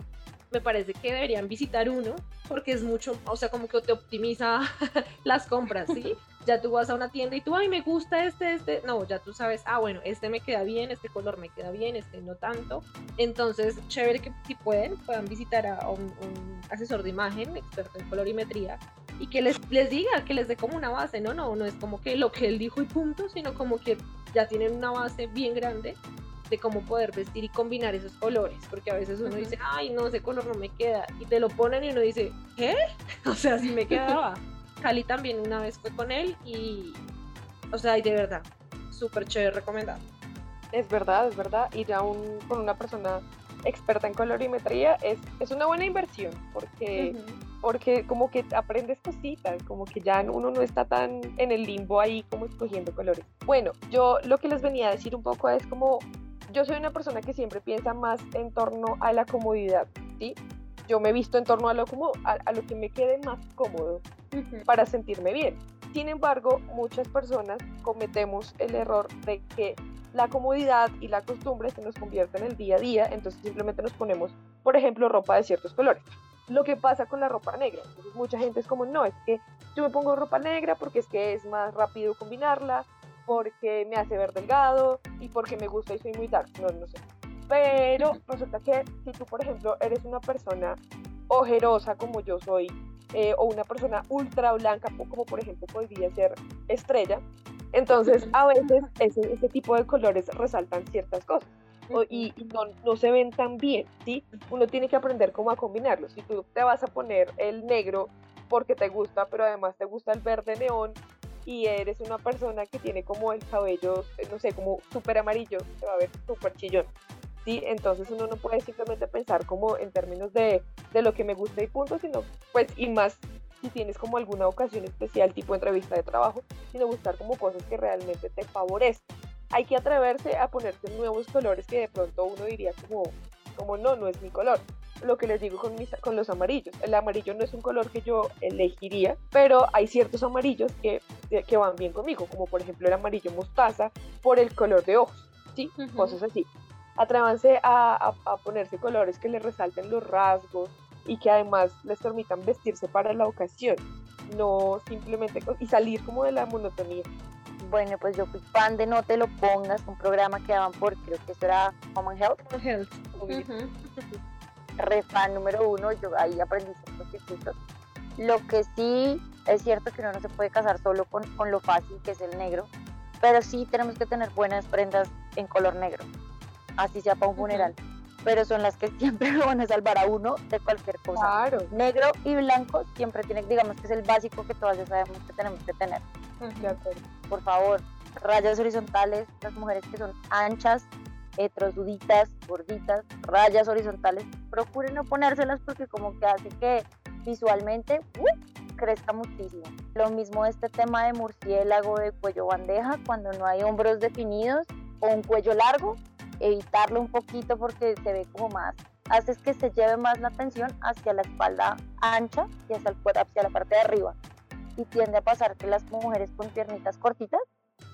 Me parece que deberían visitar uno porque es mucho, o sea, como que te optimiza las compras, ¿sí? Ya tú vas a una tienda y tú, ay, me gusta este, este. No, ya tú sabes, ah, bueno, este me queda bien, este color me queda bien, este no tanto. Entonces, chévere que si pueden, puedan visitar a un, un asesor de imagen, experto en colorimetría, y que les, les diga, que les dé como una base, ¿no? No, no es como que lo que él dijo y punto, sino como que ya tienen una base bien grande de cómo poder vestir y combinar esos colores, porque a veces uno dice, ay, no, ese color no me queda, y te lo ponen y uno dice, ¿qué? O sea, si me quedaba. Cali también una vez fue con él y, o sea, y de verdad, súper chévere, recomendado. Es verdad, es verdad, ir a un, con una persona experta en colorimetría es, es una buena inversión, porque porque como que aprendes cositas, como que ya uno no está tan en el limbo ahí como escogiendo colores. Bueno, yo lo que les venía a decir un poco es como, yo soy una persona que siempre piensa más en torno a la comodidad, ¿sí? Yo me visto en torno a lo, como, a, lo que me quede más cómodo para sentirme bien. Sin embargo, muchas personas cometemos el error de que la comodidad y la costumbre se nos convierte en el día a día, entonces simplemente nos ponemos, por ejemplo, ropa de ciertos colores lo que pasa con la ropa negra. Entonces mucha gente es como, no, es que yo me pongo ropa negra porque es que es más rápido combinarla, porque me hace ver delgado y porque me gusta y soy muy dark, no, no sé. Pero resulta que si tú, por ejemplo, eres una persona ojerosa como yo soy, eh, o una persona ultra blanca, como por ejemplo podría ser estrella, entonces a veces ese, ese tipo de colores resaltan ciertas cosas y, no, no, se ven tan bien, ¿sí? Uno tiene que aprender cómo a combinarlos. Si tú te vas a poner el negro porque te gusta, pero además te gusta el verde neón y eres una persona que tiene como el cabello, eh, no sé, como súper amarillo, se va a ver súper chillón. ¿Sí? Entonces uno no puede simplemente pensar como en términos de, de, lo que me gusta y punto, sino pues y más si tienes como alguna ocasión especial tipo entrevista de trabajo, sino buscar como cosas que realmente te favorezcan hay que atreverse a ponerse nuevos colores que de pronto uno diría como, como no, no es mi color. Lo que les digo con, mis, con los amarillos. El amarillo no es un color que yo elegiría, pero hay ciertos amarillos que, que van bien conmigo, como por ejemplo el amarillo mostaza por el color de ojos, ¿sí? Cosas así. Atrévanse a, a, ponerse colores que les resalten los rasgos y que además les permitan vestirse para la ocasión, no simplemente y salir como de la monotonía. Bueno, pues yo fui fan de No Te Lo Pongas, un programa que daban por, creo que eso era Common Health. Common Health, Re fan número uno, yo ahí aprendí ciertos Lo que sí es cierto que uno no se puede casar solo con, con lo fácil que es el negro, pero sí tenemos que tener buenas prendas en color negro, así sea para un funeral. Pero son las que siempre lo van a salvar a uno de cualquier cosa. Claro. Negro y blanco siempre tiene, digamos que es el básico que todas ya sabemos que tenemos que tener. Por favor, rayas horizontales, las mujeres que son anchas, heterosuditas, gorditas, rayas horizontales, procuren no ponérselas porque como que hace que visualmente uh, crezca muchísimo. Lo mismo este tema de murciélago, de cuello bandeja, cuando no hay hombros definidos o un cuello largo, evitarlo un poquito porque se ve como más, hace que se lleve más la atención hacia la espalda ancha y hacia, el, hacia la parte de arriba y tiende a pasar que las mujeres con piernitas cortitas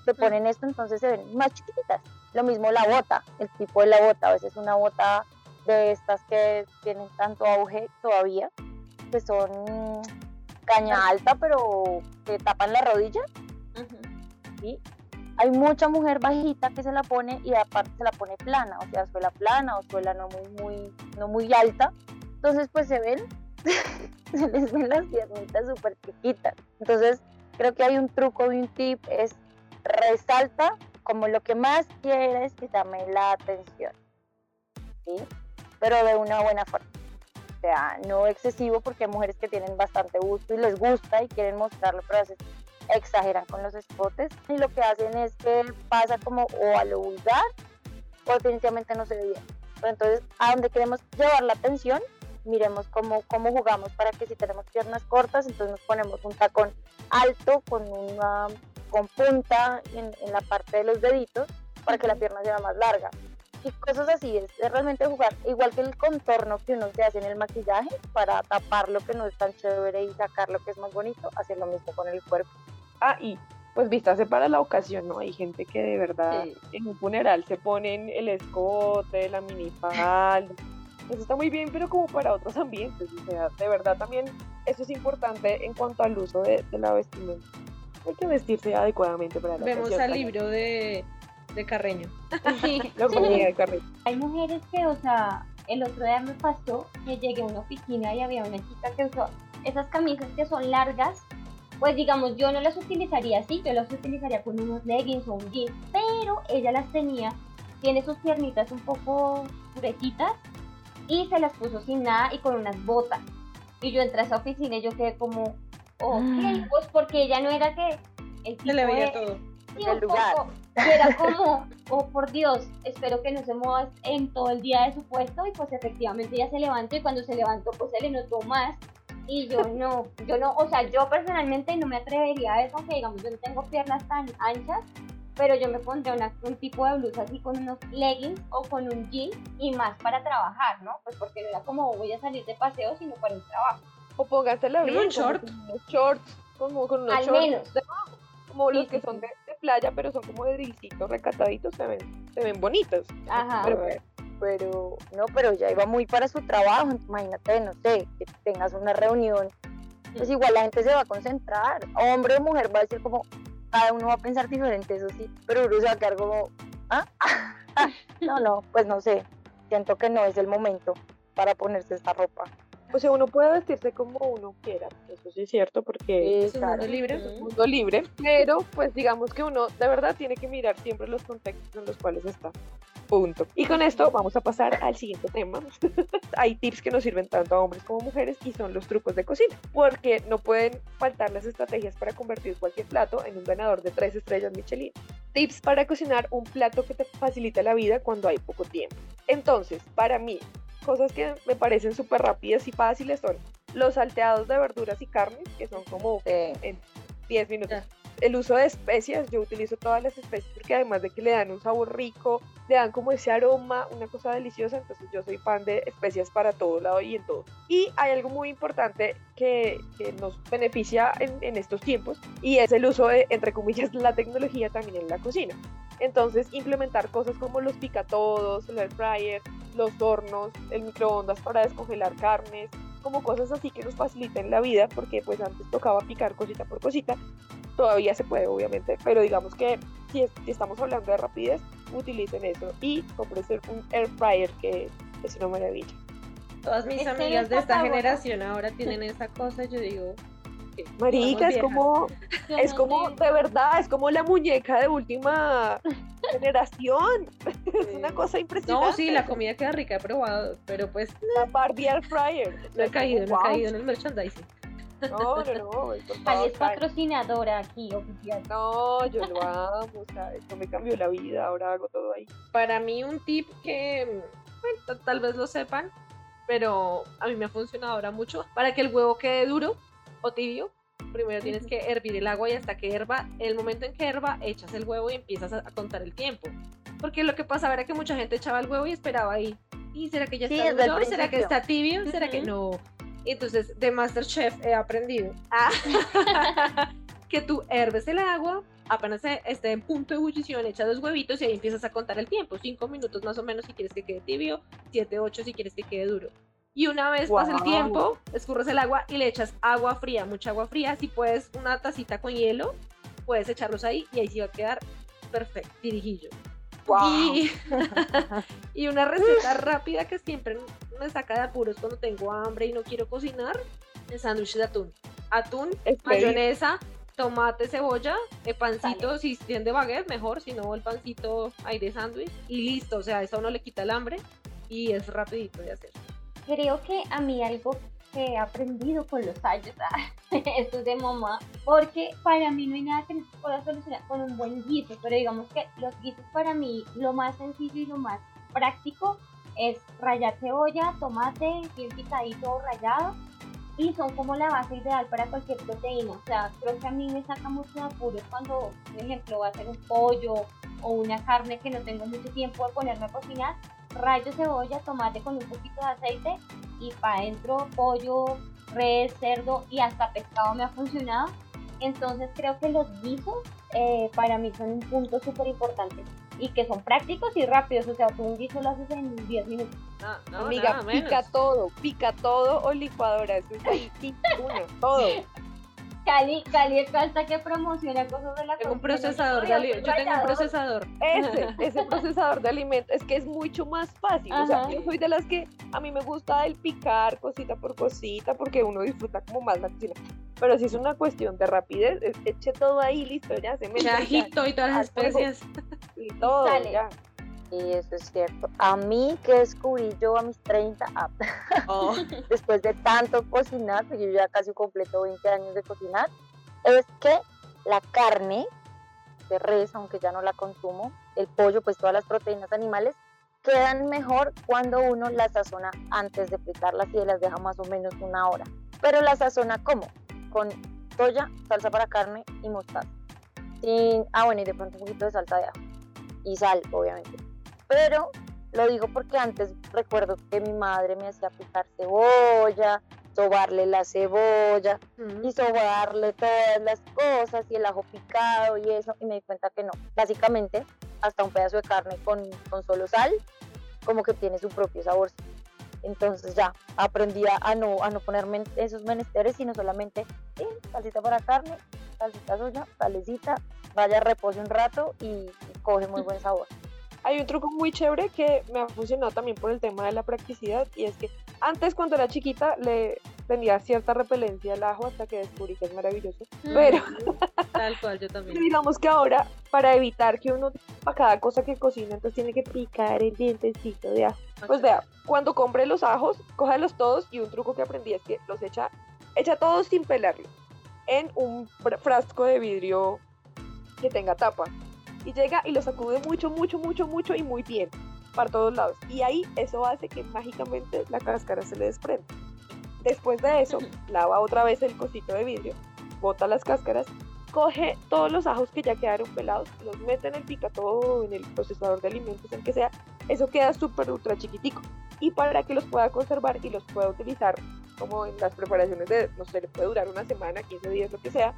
se ponen esto, entonces se ven más chiquititas. Lo mismo la bota, el tipo de la bota, a veces una bota de estas que tienen tanto auge todavía, que son caña alta, pero que tapan la rodilla. Hay mucha mujer bajita que se la pone y aparte se la pone plana, o sea, suela plana o suela no muy, muy, no muy alta. Entonces, pues se ven se les ven las piernitas súper chiquitas. Entonces, creo que hay un truco y un tip, es resalta como lo que más quieres que llame la atención. ¿sí? Pero de una buena forma. O sea, no excesivo porque hay mujeres que tienen bastante gusto y les gusta y quieren mostrarlo, pero a veces exageran con los escotes y lo que hacen es que pasa como o a lo vulgar o definitivamente no se ve bien. entonces, a donde queremos llevar la atención miremos cómo, cómo jugamos para que si tenemos piernas cortas, entonces nos ponemos un tacón alto con una con punta en, en la parte de los deditos para que la pierna sea más larga. Y cosas así, es, es realmente jugar, igual que el contorno que uno se hace en el maquillaje para tapar lo que no es tan chévere y sacar lo que es más bonito, hacer lo mismo con el cuerpo. Ah, y pues vístase para la ocasión, ¿no? Hay gente que de verdad Sí. en un funeral se ponen el escote, la minifalda. Eso está muy bien, pero como para otros ambientes. O sea, de verdad también eso es importante en cuanto al uso de, de la vestimenta. Hay que vestirse adecuadamente para la Vemos ocasión. al libro de, de Carreño. La comunidad de carrera. Hay mujeres que, o sea, el otro día me pasó que llegué a una oficina y había una chica que usó esas camisas que son largas. Pues digamos, yo no las utilizaría así, yo las utilizaría con unos leggings o un jean, pero ella las tenía, tiene sus piernitas un poco durecitas y se las puso sin nada y con unas botas. Y yo entré a esa oficina y yo quedé como, ok, pues porque ella no era que el Se le tipo veía de- todo. Sí, un lugar. poco. Y era como, oh por Dios, espero que no se mueva en todo el día de su puesto. Y pues efectivamente ella se levantó y cuando se levantó pues se le notó más. Y yo no, yo no, o sea, yo personalmente no me atrevería a eso, aunque digamos yo no tengo piernas tan anchas, pero yo me pondría una- un tipo de blusa así con unos leggings o con un jean y más para trabajar, ¿no? Pues porque no era como voy a salir de paseo, sino para un trabajo. O póngasela Como bien. un short. Como con unos shorts. Como con unos Al shorts menos. Como los Sí, que sí, son de playa, pero son como de drillcitos recataditos, se ven, se ven bonitos. Ajá. Pero, pero no, pero ya iba muy para su trabajo, imagínate, no sé, que tengas una reunión, pues igual la gente se va a concentrar, hombre o mujer va a decir como, cada uno va a pensar diferente, eso sí, pero uno se va a quedar como, ¿ah? no, no, pues no sé, siento que no es el momento para ponerse esta ropa. O sea, uno puede vestirse como uno quiera, eso sí es cierto, porque Es un mundo libre. es un mundo libre, pero pues digamos que uno de verdad tiene que mirar siempre los contextos en los cuales está. Punto. Y con esto vamos a pasar al siguiente tema. Hay tips que nos sirven tanto a hombres como mujeres y son los trucos de cocina, porque no pueden faltar las estrategias para convertir cualquier plato en un ganador de tres estrellas Michelin. Tips para cocinar un plato que te facilita la vida cuando hay poco tiempo. Entonces, para mí, cosas que me parecen súper rápidas y fáciles son los salteados de verduras y carnes, que son como Eh, en 10 minutos. El uso de especias, yo utilizo todas las especias porque además de que le dan un sabor rico, le dan como ese aroma, una cosa deliciosa, entonces yo soy fan de especias para todo lado y en todo. Y hay algo muy importante que, que nos beneficia en, en estos tiempos y es el uso de, entre comillas, la tecnología también en la cocina. Entonces, implementar cosas como los picatodos, el air fryer, los hornos, el microondas para descongelar carnes, como cosas así que nos faciliten la vida, porque pues antes tocaba picar cosita por cosita, todavía se puede obviamente, pero digamos que si, es- si estamos hablando de rapidez, utilicen eso y cómprense un air fryer que es una maravilla. Todas mis Es que amigas de esta generación ahora tienen esa cosa. Yo digo, que Marica, es como, es como, de verdad, es como la muñeca de última generación. Es una cosa impresionante. No, sí, la comida queda rica, he probado, pero pues La Barbie air fryer. no he caído, no he caído en el merchandising. No, no, no. Ali es patrocinadora aquí, oficial. No, yo lo amo, o sea, esto me cambió la vida, ahora hago todo ahí. Para mí un tip que bueno, ta- tal vez lo sepan, pero a mí me ha funcionado ahora mucho. Para que el huevo quede duro o tibio, primero tienes que hervir el agua y hasta que herva, el momento en que herva, echas el huevo y empiezas a, contar el tiempo. Porque lo que pasaba era que mucha gente echaba el huevo y esperaba ahí. ¿Y será que ya está duro? ¿Será que está tibio? ¿Será que no? Entonces de Masterchef he aprendido ah, que tú herves el agua, apenas esté en punto de ebullición, echas los huevitos y ahí empiezas a contar el tiempo. Cinco minutos más o menos si quieres que quede tibio, siete, ocho si quieres que quede duro. Y una vez pasa el tiempo, escurres el agua y le echas agua fría, mucha agua fría. Si puedes una tacita con hielo, puedes echarlos ahí y ahí sí va a quedar perfecto, dirijillo. Y, y una receta rápida que siempre me saca de apuros cuando tengo hambre y no quiero cocinar, el sándwich de atún. Atún, mayonesa, tomate, cebolla, el pancito, si tiene baguette, mejor, si no el pancito ahí de sándwich y listo, o sea, eso a uno le quita el hambre y es rapidito de hacer. Creo que a mí algo que he aprendido con los años, esto es de mamá, porque para mí no hay nada que no se pueda solucionar con un buen guiso, pero digamos que los guisos para mí lo más sencillo y lo más práctico es rallar cebolla, tomate, bien picadito o rallado, y son como la base ideal para cualquier proteína. O sea, creo que a mí me saca mucho apuros cuando, por ejemplo, voy a hacer un pollo o una carne que no tengo mucho tiempo de ponerme a cocinar. Rayo cebolla, tomate con un poquito de aceite y para adentro pollo, res, cerdo y hasta pescado me ha funcionado. Entonces creo que los guisos eh, para mí son un punto súper importante y que son prácticos y rápidos. O sea, tú un guiso lo haces en 10 minutos. No, no, Amiga, pica menos. todo, pica todo o licuadora, eso es uno, todo. Cali, Cali es hasta que promociona cosas de la Tengo un procesador de Yo ali- Yo tengo un procesador. Ese, ese procesador de alimentos, es que es mucho más fácil. O sea, yo soy de las que a mí me gusta el picar cosita por cosita porque uno disfruta como más la cocina. Pero si es una cuestión de rapidez, es- eche todo ahí, listo, ya se me ajito y todas las especias. y todo, Sale. ya. Y eso es cierto. A mí que descubrí yo a mis 30, ah, Oh, después de tanto cocinar, porque yo ya casi completo 20 años de cocinar, es que la carne de res, aunque ya no la consumo, el pollo, pues todas las proteínas animales, quedan mejor cuando uno las sazona antes de fritarlas y las deja más o menos una hora. Pero las sazona como? Con soya, salsa para carne y mostaza. Sin, ah, bueno, y de pronto un poquito de salsa de ajo. Y sal, obviamente. Pero lo digo porque antes recuerdo que mi madre me hacía picar cebolla, sobarle la cebolla y sobarle todas las cosas y el ajo picado y eso. Y me di cuenta que no. Básicamente, hasta un pedazo de carne con, con solo sal, como que tiene su propio sabor. Entonces ya aprendí a- no, a no ponerme en esos menesteres, sino solamente sí, salsita para carne, salsita soya, salecita, vaya, repose un rato y, y coge muy buen sabor. Hay un truco muy chévere que me ha funcionado también por el tema de la practicidad y es que antes cuando era chiquita le tenía cierta repelencia al ajo hasta que descubrí que es maravilloso. Pero Tal cual, yo también. digamos que ahora para evitar que uno para cada cosa que cocina entonces tiene que picar el dientecito de ajo. Pues vea, cuando compre los ajos, cójalos todos y un truco que aprendí es que los echa, echa todos sin pelarlos en un fr- frasco de vidrio que tenga tapa. Y llega y los sacude mucho, mucho, mucho, mucho y muy bien para todos lados. Y ahí eso hace que mágicamente la cáscara se le desprenda. Después de eso, lava otra vez el cosito de vidrio, bota las cáscaras, coge todos los ajos que ya quedaron pelados, los mete en el picatodo, en el procesador de alimentos, el que sea, eso queda súper ultra chiquitico. Y para que los pueda conservar y los pueda utilizar como en las preparaciones de, no sé, le puede durar una semana, 15 días, lo que sea,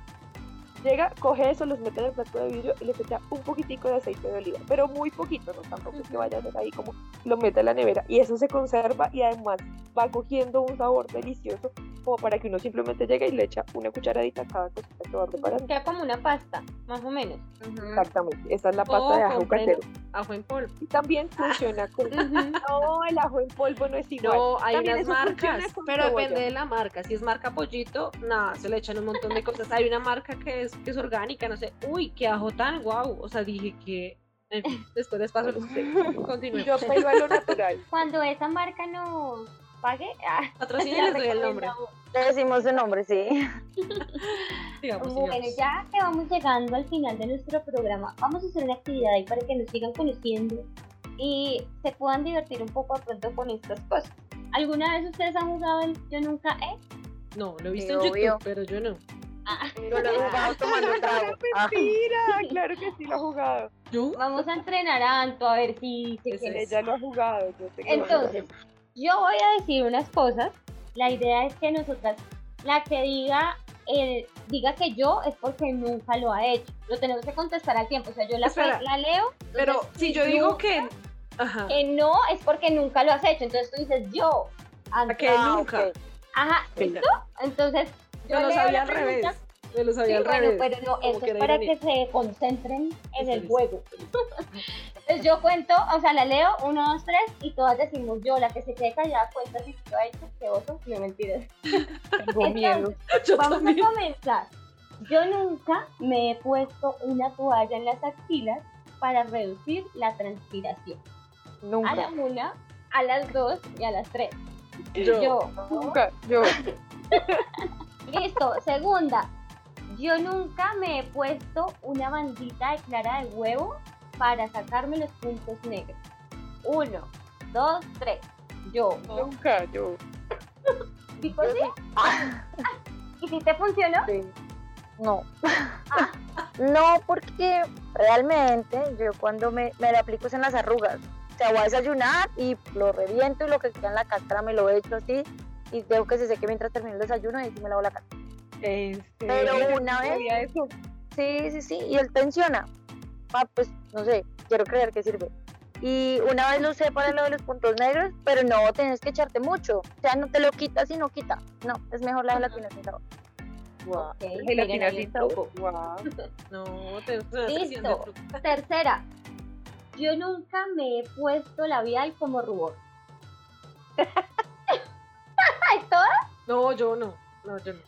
llega, coge eso, los mete en el frasco de vidrio y les echa un poquitico de aceite de oliva, pero muy poquito, no tampoco es que vaya a ser ahí como lo mete en la nevera y eso se conserva y además va cogiendo un sabor delicioso como para que uno simplemente llegue y le echa una cucharadita a cada cosita que va preparando. Queda como una pasta, más o menos. Exactamente, esa es la pasta O de ajo casero. ajo en polvo. Y también funciona con... No, el ajo en polvo no es igual. No, hay También unas marcas, pero cebolla. depende de la marca. Si es marca pollito, nada, se le echan un montón de cosas. Hay una marca que es, que es orgánica, no sé. Uy, qué ajo tan guau. O sea, dije que. en fin, después les paso los Continúe. Yo pelo a lo natural. Cuando esa marca nos pague, ah, Patrocina les doy el nombre. Le decimos su nombre, sí. Digamos, Bueno, sigamos. ya que vamos llegando al final de nuestro programa, vamos a hacer una actividad ahí para que nos sigan conociendo y se puedan divertir un poco pronto con estas cosas. ¿Alguna vez ustedes han jugado el Yo Nunca He? No, lo he visto Sí, en YouTube, obvio. pero yo no. Yo lo he jugado tomando trago. Ah, claro que sí lo ha jugado. ¿Yo? Vamos a entrenar a Anto a ver si se quiere. Ella lo ha jugado. Yo Entonces, yo voy a decir unas cosas. La idea es que nosotras, la que diga, diga que yo es porque nunca lo ha hecho. Lo tenemos que contestar al tiempo. O sea, yo la, Espera. la leo. Pero entonces, si yo digo que. Ajá. que no es porque nunca lo has hecho. Entonces tú dices yo. Anto. que ah, nunca. Ajá. ¿listo? Entonces, yo Yo lo leo sabía al revés. Me lo Sí, sabía al bueno, revés. pero no, eso que es para ironía. que se concentren en el juego. Entonces yo cuento, o sea, la leo, uno, dos, tres, y todas decimos yo, la que se quede callada cuenta si lo ha hecho, qué oso, no mentiras. Tengo miedo. Yo Vamos también. a comenzar. Yo nunca me he puesto una toalla en las axilas para reducir la transpiración. A Nunca. la una, a las dos y a las tres. Yo. Yo. Nunca. Yo. Listo. Segunda. Yo nunca me he puesto una bandita de clara de huevo para sacarme los puntos negros. Uno, dos, tres. Yo. Nunca. Yo. ¿Tipo sí? Ah, ¿Y si te funcionó? sí. No. No, porque realmente yo cuando me, me la aplico es en las arrugas. O sea, voy a desayunar y lo reviento y lo que queda en la cáscara me lo echo así y dejo que se seque mientras termino el desayuno y así me lavo la cara. Este, Pero una vez- eso. Sí, sí, sí, y él tensiona. Ah, pues no sé, quiero creer que sirve. Y una vez lo usé para lo de los puntos negros, pero no, tienes que echarte mucho. O sea, no te lo quitas y no quita. No, es mejor la gelatina sin sabor. Guau. Ok, Gelatina sin truco. Guau. No, te Listo. te- Tercera, yo nunca me he puesto labial como rubor. No, yo no. No, yo no.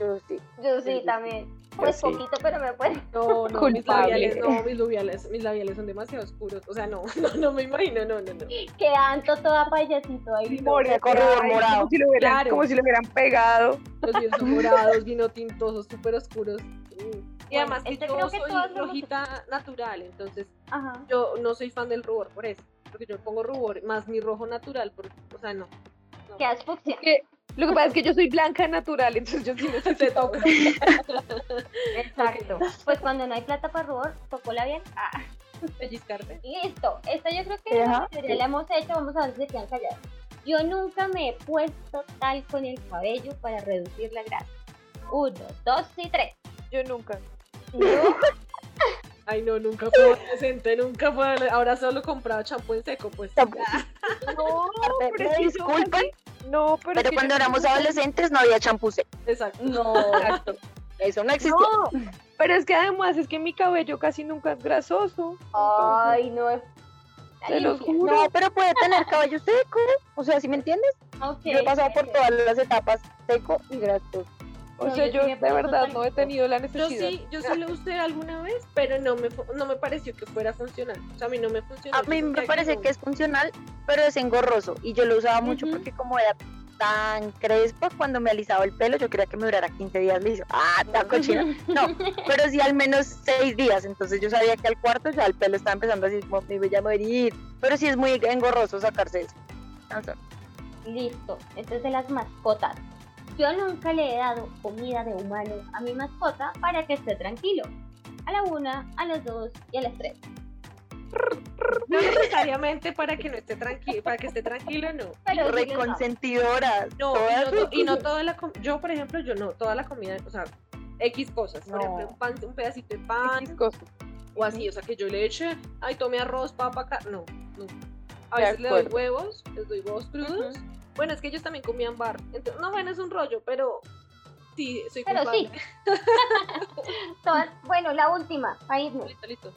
Yo sí. Yo Sí, también. Pues sí. poquito, pero me puedo. No, no, mis labiales, no, mis labiales, mis labiales son demasiado oscuros. O sea, no, no, no me imagino, no, no, no. Quedando toda payasito ahí. More- corredor morado. Como si, lo hubieran, Claro. como si lo hubieran pegado. Los míos son morados, vino tintosos, súper oscuros. Mm. Y Bueno, además que este yo que soy todas somos- rojita natural, entonces Ajá. yo no soy fan del rubor por eso. Porque yo pongo rubor más mi rojo natural, porque, o sea, no. Fucsia. Que- lo que pasa es que yo soy blanca natural, entonces yo sí necesito. Exacto. Pues cuando no hay plata para rubor, tocó labial. Ah, Pellizcarte. listo. Esta yo creo que Ajá, la mayoría la hemos hecho. Vamos a ver si se quedan callados. Yo nunca me he puesto tal con el cabello para reducir la grasa. Uno, dos y tres. Yo nunca. Ay, no, nunca fue adolescente, nunca fue. Ahora solo compraba champú en seco, pues. Tampoco. No, Me pero No, pero, cuando éramos adolescentes no había champú seco. Exacto. No. Exacto. Eso no existía. No, pero es que además es que mi cabello casi nunca es grasoso. Ay, no. es- Te limpia. juro. No, pero puede tener cabello seco. O sea, ¿sí me entiendes? Yo he pasado por todas las etapas, seco y grasoso. O No, sea, yo yo de verdad no he tenido la Yo necesidad. sí, yo sí lo usé alguna vez, pero no me, no me pareció que fuera funcional. O sea, a mí no me funcionó. A yo mí me parece que es funcional, pero es engorroso. Y yo lo usaba mucho porque como era tan crespa, cuando me alisaba el pelo, yo creía que me durara 15 días liso. Ah, tan cochina. No, pero sí al menos 6 días. Entonces yo sabía que al cuarto ya el pelo estaba empezando así como me voy a morir. Pero sí es muy engorroso sacarse eso. Listo. Esto es de las mascotas. Yo nunca le he dado comida de humano a mi mascota para que esté tranquilo. A la una, a las dos y a las tres. No necesariamente para que no esté tranquilo, para que esté tranquilo, no. Pero sí les Re damos. consentidoras. No, no, to- y no toda la com- yo por ejemplo, yo no, toda la comida, o sea, X cosas, por No. ejemplo, un, pan, un pedacito de pan X cosas. o así, o sea, que yo le eche, ay, tome arroz, papa, no, no. A veces le doy huevos, les doy huevos crudos. Bueno, es que ellos también comían bar. Entonces, no, bueno, es un rollo, pero sí, soy Pero culpable. sí. Todas- bueno, la última, para irnos. Listo, listo.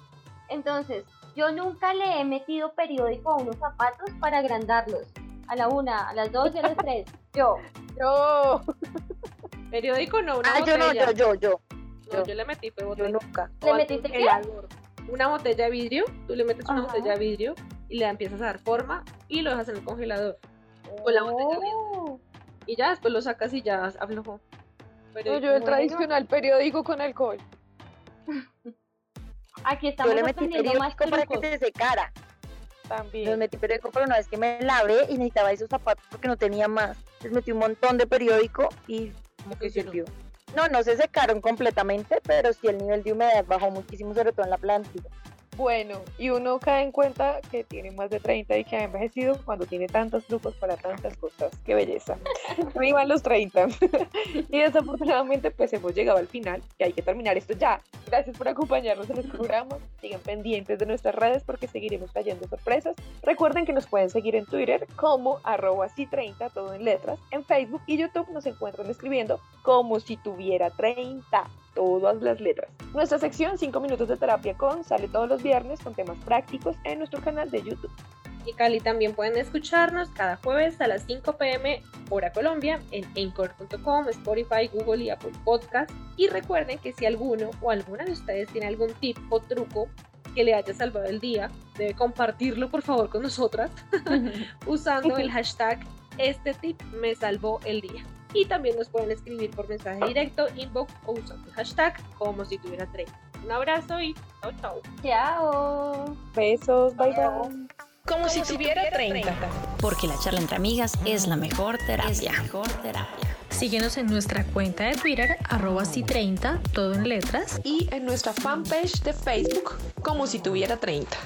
Entonces, yo nunca le he metido periódico a unos zapatos para agrandarlos. A la una, a las dos y a las tres. Yo. No, Periódico no, una Ah, yo no, botella. yo, yo, yo. No, yo. yo le metí fue Yo botella. nunca. ¿Le metiste qué? Una botella de vidrio, tú le metes una botella de vidrio y le empiezas a dar forma y lo dejas en el congelador. Con la botella Oh. Y ya después lo sacas y ya aflojó. Pero no, yo el Bueno. tradicional periódico con alcohol. Aquí Yo estamos le metí aprendiendo más periódico para que se secara. También. Les metí periódico, pero una vez que me lavé y necesitaba esos zapatos porque no tenía más. Les metí un montón de periódico y como que sirvió. No, no se secaron completamente, pero sí el nivel de humedad bajó muchísimo, sobre todo en la plantilla. Bueno, y uno cae en cuenta que tiene más de 30 y que ha envejecido cuando tiene tantos trucos para tantas cosas. ¡Qué belleza! Los 30. y desafortunadamente pues hemos llegado al final y hay que terminar esto ya. Gracias por acompañarnos en el programa. Sigan pendientes de nuestras redes porque seguiremos trayendo sorpresas. Recuerden que nos pueden seguir en Twitter como arroba si 30, todo en letras. En Facebook y YouTube nos encuentran escribiendo como si tuviera 30 todas las letras. Nuestra sección 5 minutos de terapia con sale todos los viernes con temas prácticos en nuestro canal de YouTube. Y Cali también pueden escucharnos cada jueves a las 5 pm hora Colombia en anchor.com, Spotify, Google y Apple Podcast. Y recuerden que si alguno o alguna de ustedes tiene algún tip o truco que le haya salvado el día, debe compartirlo por favor con nosotras usando el hashtag este tip me salvó el día. Y también nos pueden escribir por mensaje directo, inbox o usando el hashtag como si tuviera 30. Un abrazo y chao chao. Chao. Besos, bye Chao. bye. como, si, tuviera 30. Porque la charla entre amigas es la mejor terapia. mejor terapia. Síguenos en nuestra cuenta de Twitter, arroba si30, todo en letras. Y en nuestra fanpage de Facebook, como si tuviera 30.